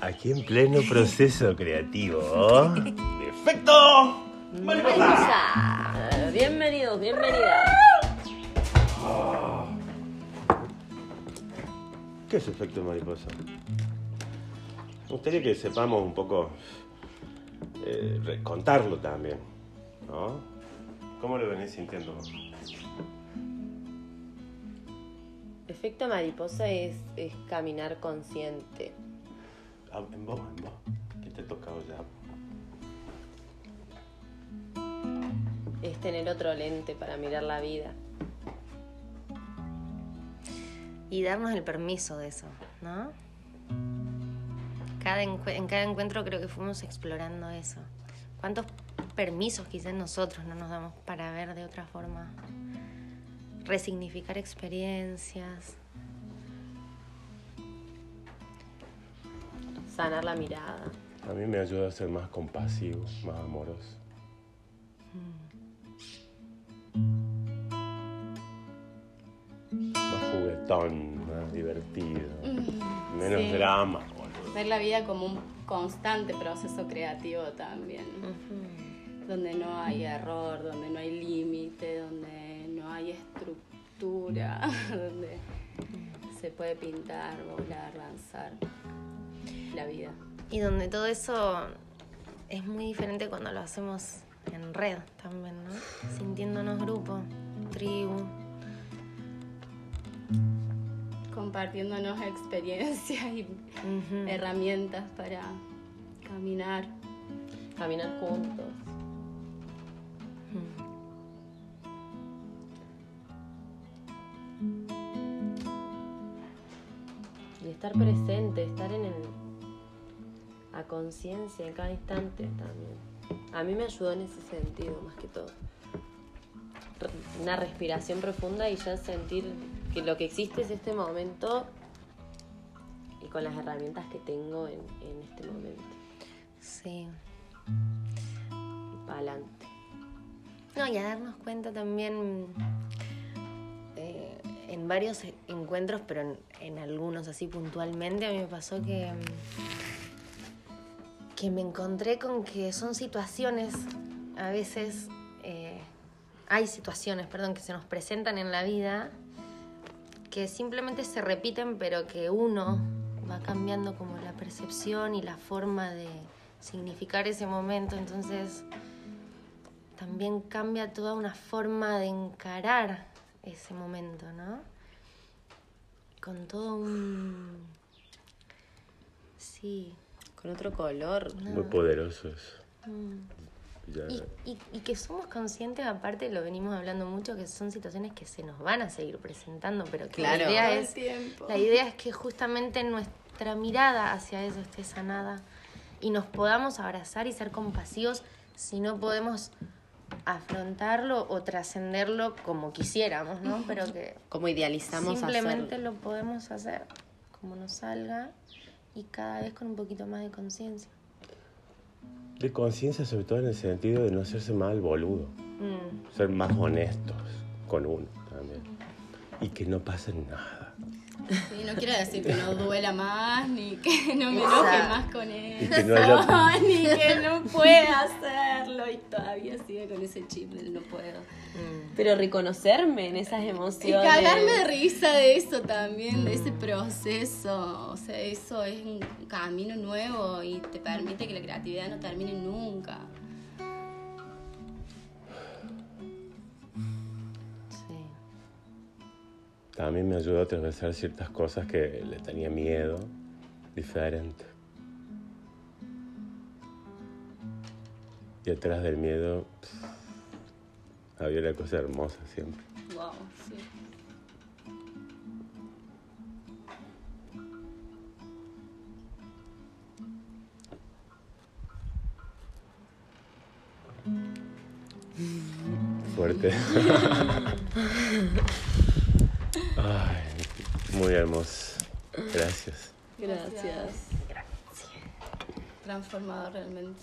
Aquí en pleno proceso creativo. ¡Efecto! Mariposa. Bienvenidos, bienvenidas. ¿Qué es efecto mariposa? Me gustaría que sepamos un poco eh, contarlo también, ¿no? ¿Cómo lo venís sintiendo? vos? Efecto mariposa es, es caminar consciente. Ah, en vos, en vos. ¿Qué te ha tocado ya? Es tener otro lente para mirar la vida. Y darnos el permiso de eso, ¿no? Cada en cada encuentro creo que fuimos explorando eso. ¿Cuántos permisos quizás nosotros no nos damos para ver de otra forma? Resignificar experiencias. Sanar la mirada. A mí me ayuda a ser más compasivo, más amoroso. Más juguetón, más divertido. Menos sí. drama. Ver la vida como un constante proceso creativo también, donde no hay error, donde no hay límite, donde no hay estructura, donde se puede pintar, volar, lanzar la vida. Y donde todo eso es muy diferente cuando lo hacemos en red también, ¿no? Sintiéndonos grupo, tribu. Compartiéndonos experiencias y herramientas para caminar. Caminar juntos. Y estar presente, estar en el. a conciencia en cada instante también. A mí me ayudó en ese sentido, más que todo. Una respiración profunda y ya sentir que lo que existe es este momento y con las herramientas que tengo en, en este momento. Sí. Y para adelante. No, y a darnos cuenta también eh, en varios encuentros, pero en, en algunos así puntualmente, a mí me pasó que, que me encontré con que son situaciones, a veces, eh, hay situaciones, perdón, que se nos presentan en la vida que simplemente se repiten, pero que uno va cambiando como la percepción y la forma de significar ese momento, entonces también cambia toda una forma de encarar ese momento, ¿no? Con todo un... Sí. Con otro color. Muy poderoso eso. Ya- Y, y- y que somos conscientes, aparte lo venimos hablando mucho, que son situaciones que se nos van a seguir presentando, pero que Claro. la idea es la idea es que justamente nuestra mirada hacia eso esté sanada y nos podamos abrazar y ser compasivos si no podemos afrontarlo o trascenderlo como quisiéramos, ¿no? Pero que Como idealizamos simplemente hacerlo. lo podemos hacer como nos salga y cada vez con un poquito más de conciencia. De conciencia, sobre todo en el sentido de no hacerse mal boludo. Mm. Ser más honestos con uno también. Y que no pase nada. Sí, no quiero decir que no duela más, ni que no me enoje más con él. Y que no haya- ni que no pueda hacerlo. Y todavía sigue con ese chip del no puedo. Pero reconocerme en esas Y emociones. cagarme de risa de eso también, de ese proceso. O sea, eso es un camino nuevo y te permite que la creatividad no termine nunca. También me ayudó a atravesar ciertas cosas que le tenía miedo, diferente. Y atrás del miedo pff, había una cosa hermosa siempre. Wow, sí. Fuerte. Ay, muy hermoso. Gracias. Gracias. Transformador realmente.